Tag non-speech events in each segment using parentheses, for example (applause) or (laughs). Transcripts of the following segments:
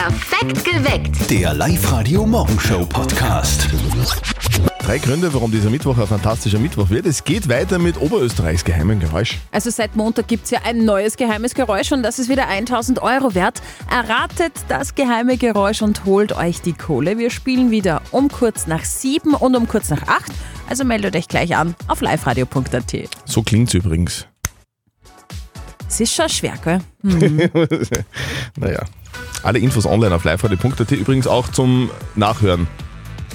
Perfekt geweckt. Der Live-Radio Morgenshow Podcast. Drei Gründe, warum dieser Mittwoch ein fantastischer Mittwoch wird. Es geht weiter mit Oberösterreichs geheimem Geräusch. Also seit Montag gibt es ja ein neues geheimes Geräusch und das ist wieder 1000 Euro wert. Erratet das geheime Geräusch und holt euch die Kohle. Wir spielen wieder um kurz nach sieben und um kurz nach acht. Also meldet euch gleich an auf liveradio.at. So klingt's übrigens. Es ist schon schwer, gell? (laughs) Naja. Alle Infos online auf liveradio.at. Übrigens auch zum Nachhören.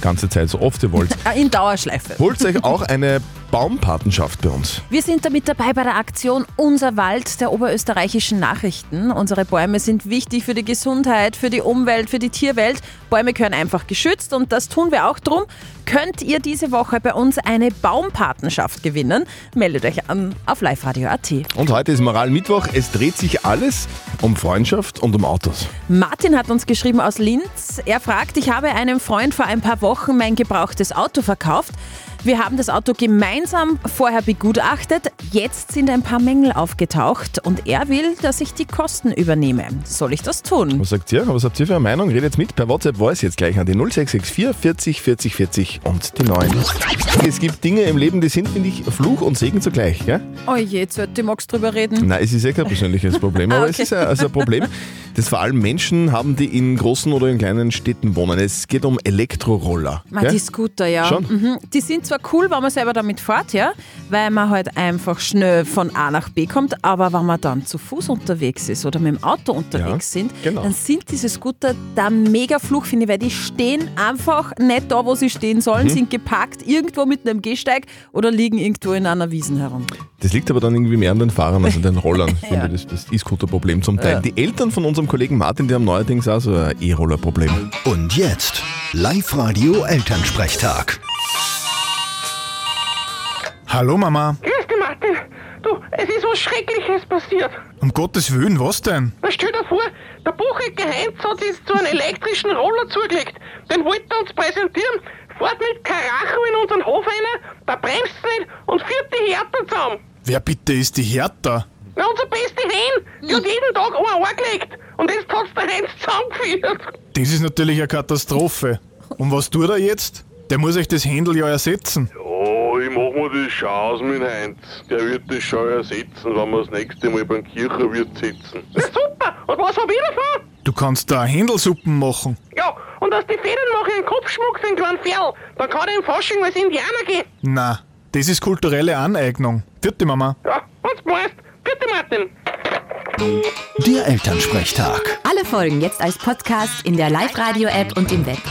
Ganze Zeit, so oft ihr wollt. (laughs) In Dauerschleife. Holt euch auch eine Baumpatenschaft bei uns. Wir sind damit dabei bei der Aktion Unser Wald der oberösterreichischen Nachrichten. Unsere Bäume sind wichtig für die Gesundheit, für die Umwelt, für die Tierwelt. Bäume gehören einfach geschützt und das tun wir auch drum. Könnt ihr diese Woche bei uns eine Baumpatenschaft gewinnen? Meldet euch an auf liveradio.at. Und heute ist Moralmittwoch. Es dreht sich alles um Freundschaft und um Autos. Martin hat uns geschrieben aus Linz. Er fragt, ich habe einem Freund vor ein paar Wochen mein gebrauchtes Auto verkauft. Wir haben das Auto gemeinsam vorher begutachtet. Jetzt sind ein paar Mängel aufgetaucht und er will, dass ich die Kosten übernehme. Soll ich das tun? Was sagt ihr? Was habt ihr für eine Meinung? Redet jetzt mit per WhatsApp Voice jetzt gleich an die 0664 40 40 40 und die 9. Es gibt Dinge im Leben, die sind, finde ich, Fluch und Segen zugleich. Gell? Oh je, jetzt wird die Max drüber reden. Nein, es ist ja kein persönliches Problem, aber es okay. ist ein, also ein Problem, (laughs) das vor allem Menschen haben, die in großen oder in kleinen Städten wohnen. Es geht um Elektroroller. Ma, gell? die Scooter, ja. Schon? Mhm. Die sind zwar cool, wenn man selber damit fährt, ja, weil man halt einfach schnell von A nach B kommt, aber wenn man dann zu Fuß unterwegs ist oder mit dem Auto unterwegs Ja, sind, genau. dann sind diese Scooter der mega Fluch, finde ich, weil die stehen einfach nicht da, wo sie stehen Mhm. sollen, sind geparkt irgendwo mitten im Gehsteig oder liegen irgendwo in einer Wiesen herum. Das liegt aber dann irgendwie mehr an den Fahrern als an den Rollern, (laughs) finde Ja. ich, das, das E-Scooter-Problem zum Teil. Die Eltern von unserem Kollegen Martin, die haben neuerdings auch so ein E-Roller-Problem. Und jetzt Live-Radio Elternsprechtag. Hallo Mama. Grüß dich, Martin. Du, es ist was Schreckliches passiert. Um Gottes Willen, was denn? Na, stell dir vor, der Buchecker Heinz hat sich zu einem elektrischen Roller zugelegt. Den wollte er uns präsentieren, fährt mit Karacho in unseren Hof rein, da bremst nicht und führt die Härte zusammen. Wer bitte ist die Hertha? Na, unser beste Hen, die hat jeden Tag einen angelegt. Heinz zusammengeführt. Das ist natürlich eine Katastrophe. Und was tut er jetzt? Der muss euch das Händel ja ersetzen. Ja, ich mach mir das schon aus mit Heinz. Der wird das schon ersetzen, wenn wir das nächste Mal beim Kirchenwirt sitzen. Na super, und was hab ich davon? Du kannst da Händelsuppen machen. Ja, und aus den Federn mache ich einen Kopfschmuck für einen kleinen Ferl. Dann kann er im Fasching als Indianer gehen. Na, das ist kulturelle Aneignung. Vierte Mama. Ja, wenn's meinst. Bitte, Martin. Der Elternsprechtag. Alle Folgen jetzt als Podcast in der Live-Radio-App und im Web.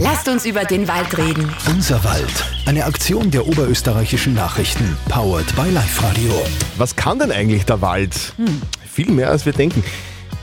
Lasst uns über den Wald reden. Unser Wald. Eine Aktion der oberösterreichischen Nachrichten. Powered by Live-Radio. Was kann denn eigentlich der Wald? Viel mehr als wir denken.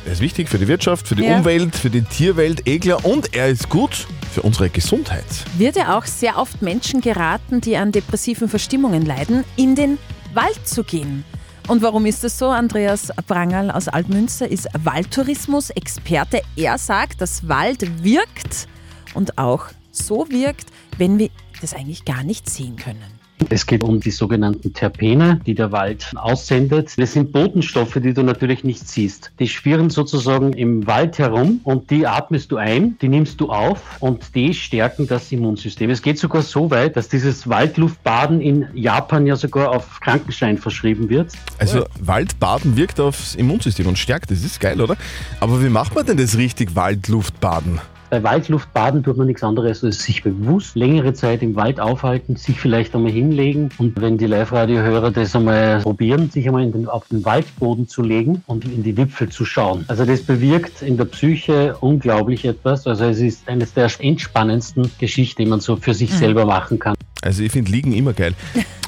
Er ist wichtig für die Wirtschaft, für die Ja. Umwelt, für die Tierwelt, klar, und er ist gut für unsere Gesundheit. Wird ja auch sehr oft Menschen geraten, die an depressiven Verstimmungen leiden, in den Wald zu gehen. Und warum ist das so? Andreas Prangerl aus Altmünster ist Waldtourismus-Experte. Er sagt, dass Wald wirkt und auch so wirkt, wenn wir das eigentlich gar nicht sehen können. Es geht um die sogenannten Terpene, die der Wald aussendet. Das sind Botenstoffe, die du natürlich nicht siehst. Die schwirren sozusagen im Wald herum und die atmest du ein, die nimmst du auf und die stärken das Immunsystem. Es geht sogar so weit, dass dieses Waldluftbaden in Japan ja sogar auf Krankenschein verschrieben wird. Also Waldbaden wirkt aufs Immunsystem und stärkt, das ist geil, oder? Aber wie macht man denn das richtig, Waldluftbaden? Bei Waldluftbaden tut man nichts anderes, als sich bewusst längere Zeit im Wald aufhalten, sich vielleicht einmal hinlegen und wenn die Live-Radio-Hörer das einmal probieren, sich einmal in den, auf den Waldboden zu legen und in die Wipfel zu schauen. Also das bewirkt in der Psyche unglaublich etwas. Also es ist eines der entspannendsten Geschichten, die man so für sich selber machen kann. Also ich finde Liegen immer geil,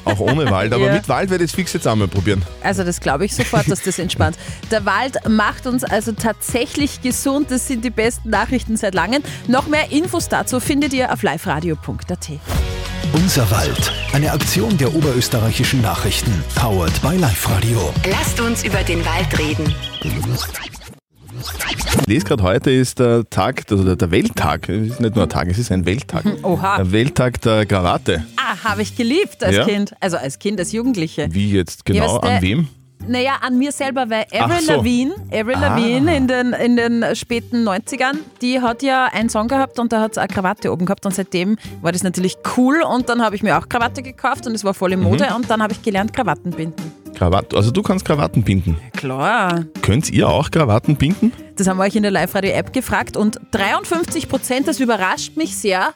auch ohne Wald, aber (laughs) Ja. mit Wald werde ich es fix jetzt einmal probieren. Also das glaube ich sofort, dass das entspannt. Der Wald macht uns also tatsächlich gesund. Das sind die besten Nachrichten seit langem. Noch mehr Infos dazu findet ihr auf liveradio.at. Unser Wald. Eine Aktion der oberösterreichischen Nachrichten. Powered by Live-Radio. Lasst uns über den Wald reden. Ich lese gerade, heute ist der Tag, also der, Welttag, es ist nicht nur ein Tag, es ist ein Welttag. (laughs) Oha. Der Welttag der Karate. Ah, habe ich geliebt als Ja? Kind. Also als Kind, als Jugendliche. Wie jetzt genau, an wem? Naja, an mir selber, weil Avril so. Lavigne, Avril Ah. Lavigne in den, in den späten 90ern, die hat ja einen Song gehabt und da hat sie eine Krawatte oben gehabt und seitdem war das natürlich cool und dann habe ich mir auch Krawatte gekauft und es war voll in Mode Mhm. und dann habe ich gelernt Krawatten binden. Krawatte. Also du kannst Krawatten binden. Klar. Könnt ihr auch Krawatten binden? Das haben wir euch in der Live-Radio-App gefragt und 53 Prozent, das überrascht mich sehr.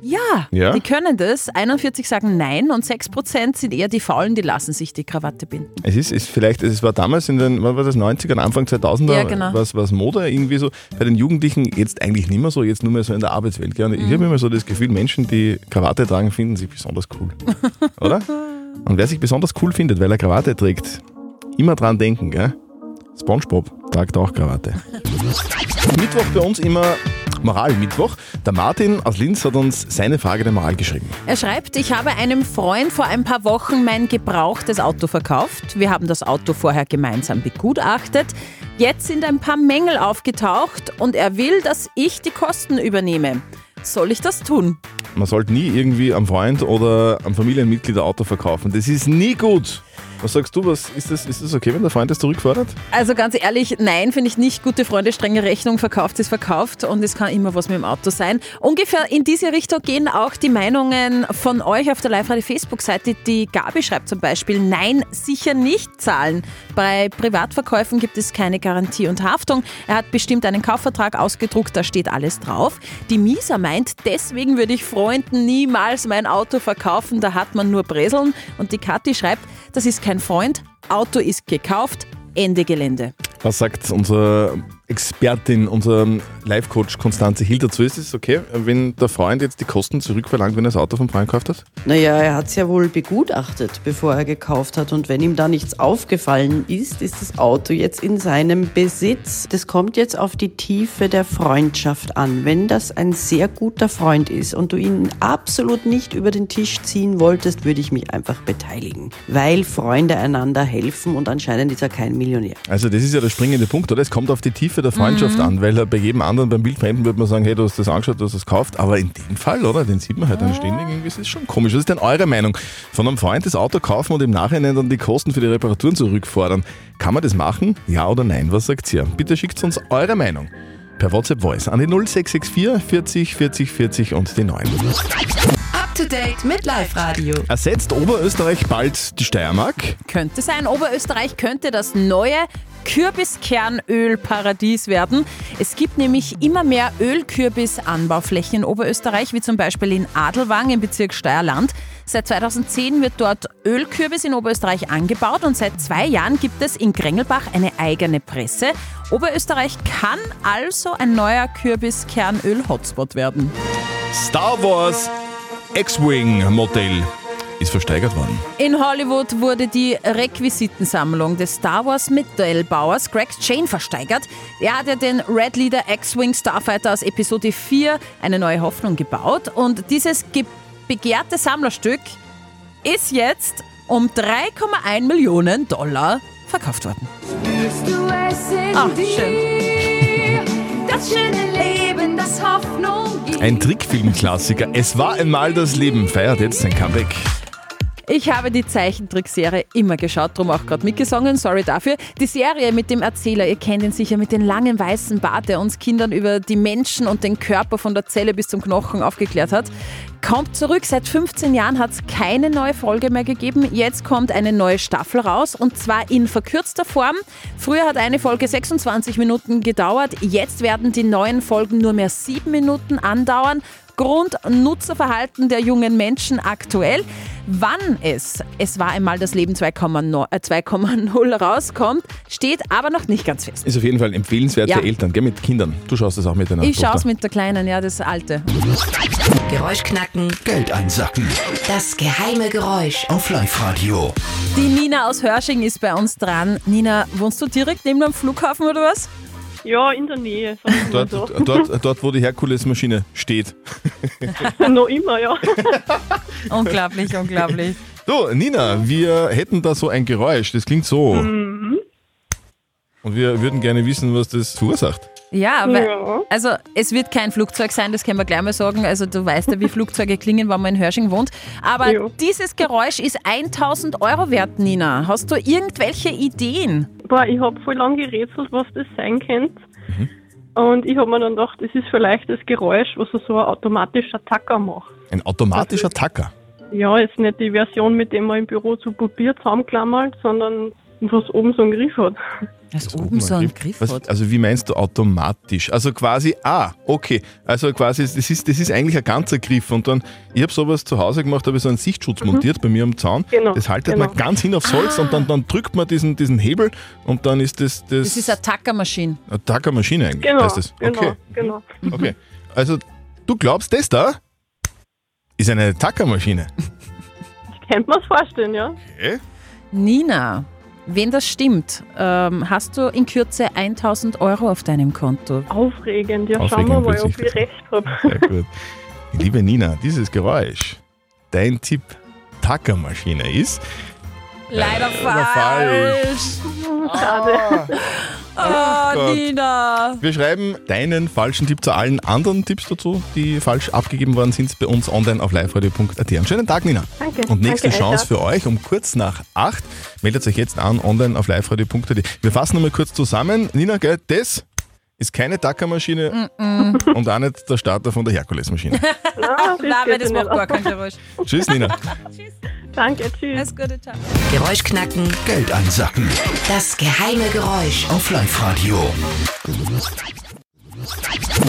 Ja, Ja? die können das. 41 sagen nein und 6 Prozent sind eher die Faulen, die lassen sich die Krawatte binden. Es ist, ist vielleicht, es war damals in den, wann war das, 90ern, Anfang 2000er, Ja, genau. was, was Mode irgendwie so, bei den Jugendlichen jetzt eigentlich nicht mehr so, jetzt nur mehr so in der Arbeitswelt. Gell? Und Mhm. Ich habe immer so das Gefühl, Menschen, die Krawatte tragen, finden sich besonders cool. (laughs) Oder? Und wer sich besonders cool findet, weil er Krawatte trägt, immer dran denken, gell? Spongebob tragt auch Krawatte. (laughs) Mittwoch bei uns immer Moralmittwoch. Der Martin aus Linz hat uns seine Frage der Moral geschrieben. Er schreibt, ich habe einem Freund vor ein paar Wochen mein gebrauchtes Auto verkauft. Wir haben das Auto vorher gemeinsam begutachtet. Jetzt sind ein paar Mängel aufgetaucht und er will, dass ich die Kosten übernehme. Soll ich das tun? Man sollte nie irgendwie am Freund oder am Familienmitglied ein Auto verkaufen. Das ist nie gut. Was sagst du, was ist das, ist das okay, wenn der Freund das zurückfordert? Also ganz ehrlich, nein, finde ich nicht. Gute Freunde, strenge Rechnung, verkauft ist verkauft und es kann immer was mit dem Auto sein. Ungefähr in diese Richtung gehen auch die Meinungen von euch auf der Live-Radio-Facebook-Seite. Die Gabi schreibt zum Beispiel, nein, sicher nicht zahlen. Bei Privatverkäufen gibt es keine Garantie und Haftung. Er hat bestimmt einen Kaufvertrag ausgedruckt, da steht alles drauf. Die Misa meint, deswegen würde ich Freunden niemals mein Auto verkaufen, da hat man nur Breseln. Und die Kathi schreibt, das ist kein Freund, Auto ist gekauft, Ende Gelände. Was sagt unsere Expertin, unser Live-Coach Konstanze Hill dazu? Ist es okay, wenn der Freund jetzt die Kosten zurückverlangt, wenn er das Auto vom Freund gekauft hat? Naja, er hat es ja wohl begutachtet, bevor er gekauft hat. Und wenn ihm da nichts aufgefallen ist, ist das Auto jetzt in seinem Besitz. Das kommt jetzt auf die Tiefe der Freundschaft an. Wenn das ein sehr guter Freund ist und du ihn absolut nicht über den Tisch ziehen wolltest, würde ich mich einfach beteiligen. Weil Freunde einander helfen und anscheinend ist er kein Millionär. Also das ist ja der springende Punkt, oder? Es kommt auf die Tiefe der Freundschaft an, weil bei jedem anderen, beim Bildfremden würde man sagen, hey, du hast das angeschaut, du hast das gekauft, aber in dem Fall, oder? Den sieht man halt dann ständig, irgendwie ist das schon komisch. Was ist denn eure Meinung? Von einem Freund das Auto kaufen und im Nachhinein dann die Kosten für die Reparaturen zurückfordern. Kann man das machen? Ja oder nein? Was sagt ihr? Bitte schickt uns eure Meinung. Per WhatsApp Voice an die 0664 40 40 40 und die 9. Up to date mit Live Radio. Ersetzt Oberösterreich bald die Steiermark? Könnte sein, Oberösterreich könnte das neue Kürbiskernölparadies werden. Es gibt nämlich immer mehr Ölkürbisanbauflächen in Oberösterreich, wie zum Beispiel in Adelwang im Bezirk Steierland. Seit 2010 wird dort Ölkürbis in Oberösterreich angebaut und seit zwei Jahren gibt es in Grengelbach eine eigene Presse. Oberösterreich kann also ein neuer Kürbiskernöl-Hotspot werden. Star Wars X-Wing Modell ist versteigert worden. In Hollywood wurde die Requisitensammlung des Star Wars Modellbauers Greg Chain versteigert. Er hat ja den Red Leader X-Wing Starfighter aus Episode 4 eine neue Hoffnung gebaut und dieses ge begehrte Sammlerstück ist jetzt um 3,1 Millionen Dollar verkauft worden. Ach, schön. Das schöne Leben, das Hoffnung gibt. Ein Trickfilmklassiker. Es war einmal das Leben, feiert jetzt sein Comeback. Ich habe die Zeichentrickserie immer geschaut, darum auch gerade mitgesungen, sorry dafür. Die Serie mit dem Erzähler, ihr kennt ihn sicher, mit den langen weißen Bart, der uns Kindern über die Menschen und den Körper von der Zelle bis zum Knochen aufgeklärt hat, kommt zurück. Seit 15 Jahren hat es keine neue Folge mehr gegeben. Jetzt kommt eine neue Staffel raus und zwar in verkürzter Form. Früher hat eine Folge 26 Minuten gedauert, jetzt werden die neuen Folgen nur mehr 7 Minuten andauern. Grund Nutzerverhalten der jungen Menschen aktuell. Wann es, es war einmal das Leben 2,0 äh, 2,0 rauskommt, steht aber noch nicht ganz fest. Ist auf jeden Fall empfehlenswert Ja. für Eltern, gell, mit Kindern. Du schaust das auch mit deiner Ich schaue es mit der Kleinen, ja, das alte. Geräuschknacken. Geld einsacken. Das geheime Geräusch. Auf Live-Radio. Die Nina aus Hörsching ist bei uns dran. Nina, wohnst du direkt neben dem Flughafen oder was? Ja, in der Nähe. Dort, so. dort, dort, wo die Herkules-Maschine steht. (laughs) Noch immer, ja. (laughs) unglaublich, unglaublich. So, Nina, wir hätten da so ein Geräusch, das klingt so. Mhm. Und wir würden gerne wissen, was das verursacht. Ja, weil, Ja. also es wird kein Flugzeug sein, das können wir gleich mal sagen. Also du weißt ja, wie Flugzeuge klingen, wenn man in Hörsching wohnt. Aber Ja. dieses Geräusch ist 1000 Euro wert, Nina. Hast du irgendwelche Ideen? Boah, ich habe voll lang gerätselt, was das sein könnte. Mhm. Und ich habe mir dann gedacht, das ist vielleicht das Geräusch, was so ein automatischer Tacker macht. Ein automatischer Tacker. Ja, jetzt nicht die Version, mit dem man im Büro zu Papier zusammenklammert, sondern was oben so einen Griff hat. Das oben so ein Griff Was, also wie meinst du automatisch? Also quasi, ah, okay. Also quasi, das ist, das ist eigentlich ein ganzer Griff. Und dann, ich habe sowas zu Hause gemacht, habe ich so einen Sichtschutz montiert bei mir am Zaun. Genau, das haltet genau. man ganz hin aufs Holz und dann, dann drückt man diesen, diesen Hebel und dann ist das, das, Das ist eine Tackermaschine. eine Tackermaschine eigentlich. Genau, heißt das. genau, Okay. genau. okay. Also du glaubst, das da ist eine Tackermaschine. (laughs) Könnte man es vorstellen, ja? Okay. Nina, wenn das stimmt, ähm, hast du in Kürze 1000 Euro auf deinem Konto. Aufregend. Ja, Aufregend schauen wir mal, ob ich recht habe. Sehr gut. Liebe Nina, dieses Geräusch, dein Tipp Tackermaschine ist Leider Leider falsch. Schade. Oh, Gott. Nina. Wir schreiben deinen falschen Tipp zu allen anderen Tipps dazu, die falsch abgegeben worden sind, bei uns online auf liveradio.at. Einen schönen Tag, Nina. Danke. Und nächste Danke, Chance für euch um kurz nach acht. Meldet euch jetzt an online auf liveradio.at. Wir fassen nochmal kurz zusammen. Nina, gell, das ist keine Tackermaschine und auch nicht der Starter von der Herkulesmaschine. (laughs) Ah, Nein, das macht gar kein Geräusch. Tschüss, Nina. Danke, tschüss. Alles Gute, ciao. Geräusch knacken, Geld einsacken. das geheime Geräusch. Auf Live-Radio.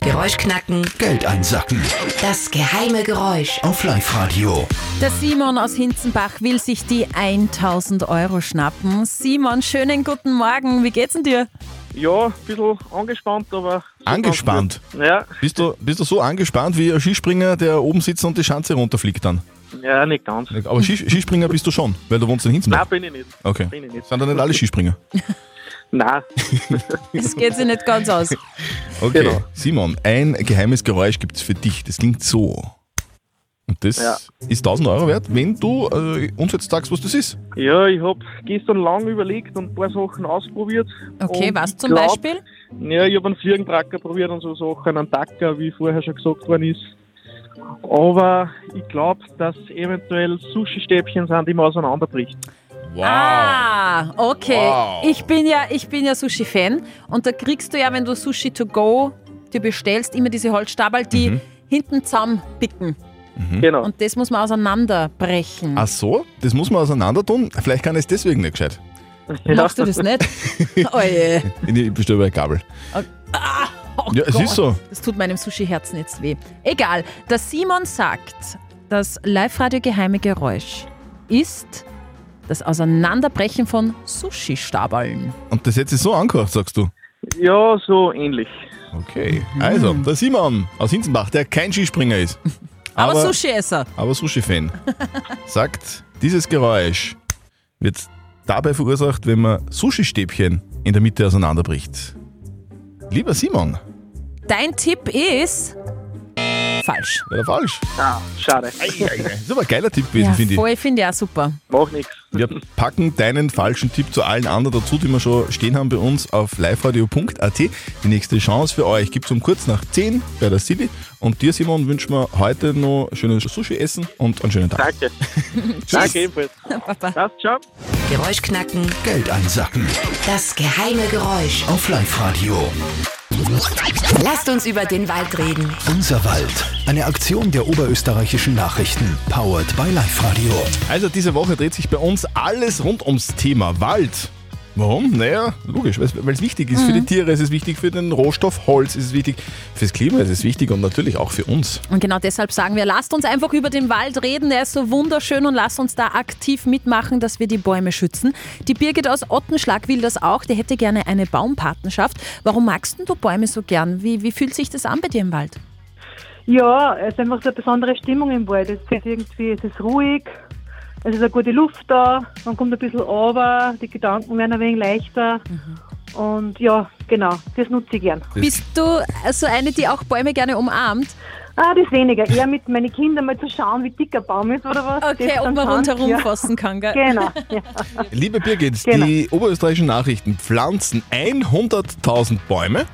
Geräusch knacken, Geld einsacken. das geheime Geräusch. Auf Live-Radio. Der Simon aus Hinzenbach will sich die 1000 Euro schnappen. Simon, schönen guten Morgen. Wie geht's denn dir? Ja, ein bisschen angespannt, aber. Angespannt? Ja, Bist du, bist du so angespannt wie ein Skispringer, der oben sitzt und die Schanze runterfliegt dann? Ja, nicht ganz. Aber Skis Skispringer bist du schon, weil du wohnst in Hinzenbach. Nein, bin ich nicht. Okay. Bin ich nicht. Sind da nicht alle Skispringer? (laughs) Nein. (laughs) Das geht sich nicht ganz aus. Okay. Genau. Simon, ein geheimes Geräusch gibt es für dich. Das klingt so. Und das Ja. ist 1000 Euro wert, wenn du äh, uns jetzt sagst, was das ist. Ja, ich habe gestern lang überlegt und ein paar Sachen ausprobiert. Okay, Und was zum glaub- Beispiel? Ja, ich habe einen Fliegentracker probiert und so Sachen, einen Tacker, wie vorher schon gesagt worden ist. Aber ich glaube, dass eventuell Sushi-Stäbchen sind, die man auseinanderbricht. Wow. Ah, okay. Wow. Ich bin ja, ich bin ja Sushi-Fan und da kriegst du ja, wenn du Sushi to go dir bestellst, immer diese Holzstabel, die Mhm. hinten zusammenpicken. Genau. Und das muss man auseinanderbrechen. Ach so, das muss man auseinander tun. Vielleicht kann ich es deswegen nicht gescheit. Machst du das nicht? (laughs) oh je. Ich bestelle bei Gabel. (laughs) Oh Ja, es Gott. ist so. Das tut meinem Sushi-Herzen jetzt weh. Egal. Der Simon sagt, das Live-Radio-geheime Geräusch ist das Auseinanderbrechen von Sushi-Stabeln. Und das jetzt ist so angehört, sagst du. Ja, so ähnlich. Okay. Also, der Simon aus Hinzenbach, der kein Skispringer ist. (laughs) Aber, Sushi-Esser. aber Sushi-Fan, (laughs) sagt, dieses Geräusch wird dabei verursacht, wenn man Sushi-Stäbchen in der Mitte auseinanderbricht. Lieber Simon, Dein Tipp ist falsch. war der falsch? Ah, schade. Das ist aber ein geiler Tipp gewesen, Ja, finde ich. voll, finde ich auch super. Mach nichts. Wir packen deinen falschen Tipp zu allen anderen dazu, die wir schon stehen haben bei uns auf liveradio.at. Die nächste Chance für euch gibt es um kurz nach 10 bei der City. Und dir, Simon, wünschen wir heute noch schönes Sushi essen und einen schönen Tag. Danke. (laughs) Danke ebenfalls. (laughs) Papa. Das, ciao. Geräusch knacken, Geld einsacken. das geheime Geräusch. Auf Live-Radio. Lasst uns über den Wald reden. Unser Wald. Eine Aktion der oberösterreichischen Nachrichten. Powered by Live-Radio. Also diese Woche dreht sich bei uns alles rund ums Thema Wald. Warum? Naja, logisch, weil es wichtig ist für die Tiere, es ist wichtig für den Rohstoff Holz, es ist wichtig fürs Klima, es ist wichtig und natürlich auch für uns. Und genau deshalb sagen wir, lasst uns einfach über den Wald reden. Er ist so wunderschön und lasst uns da aktiv mitmachen, dass wir die Bäume schützen. Die Birgit aus Ottenschlag will das auch. Die hätte gerne eine Baumpatenschaft. Warum magst denn du Bäume so gern? Wie, wie fühlt sich das an bei dir im Wald? Ja, es ist einfach so eine besondere Stimmung im Wald. Es ist irgendwie, es ist ruhig, es ist eine gute Luft da, man kommt ein bisschen runter, die Gedanken werden ein wenig leichter. Und ja, genau, das nutze ich gern. Bist du so eine, die auch Bäume gerne umarmt? Ah, das weniger. Eher mit meinen Kindern mal zu schauen, wie dick ein Baum ist oder was. Okay, ob man rundherum ja. fassen kann, gell? Genau. Ja. Liebe Birgit, Genau. die oberösterreichischen Nachrichten pflanzen 100.000 Bäume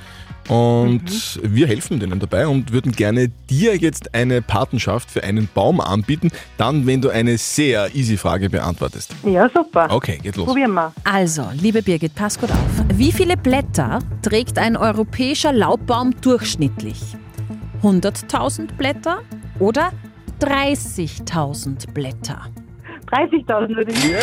Und wir helfen denen dabei und würden gerne dir jetzt eine Patenschaft für einen Baum anbieten, dann, wenn du eine sehr easy Frage beantwortest. Ja, super. Okay, geht los. Probieren wir. Also, liebe Birgit, pass gut auf. Wie viele Blätter trägt ein europäischer Laubbaum durchschnittlich? 100.000 Blätter oder 30.000 Blätter? 30.000 würde ich. Jawohl!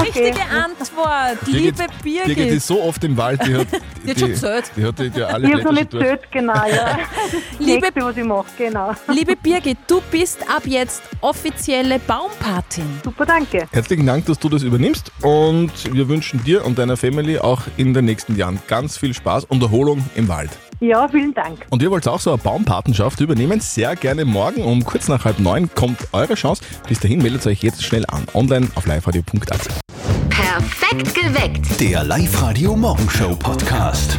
Richtige Antwort, liebe Birgit. Birgit ist so oft im Wald, die hat, Die hat die, schon gezählt. die hat die, die alle Ich habe schon nicht zählt, genau, ja. (laughs) Liebe- Nächste, was ich mache, genau. Liebe Birgit, du bist ab jetzt offizielle Baumpatin. Super, danke. Herzlichen Dank, dass du das übernimmst und wir wünschen dir und deiner Family auch in den nächsten Jahren ganz viel Spaß und Erholung im Wald. Ja, vielen Dank. Und ihr wollt auch so eine Baumpatenschaft übernehmen? Sehr gerne morgen um kurz nach halb neun kommt eure Chance. Bis dahin meldet euch jetzt schnell an. Online auf liveradio.at. Perfekt geweckt. Der Live-Radio Morgenshow Podcast.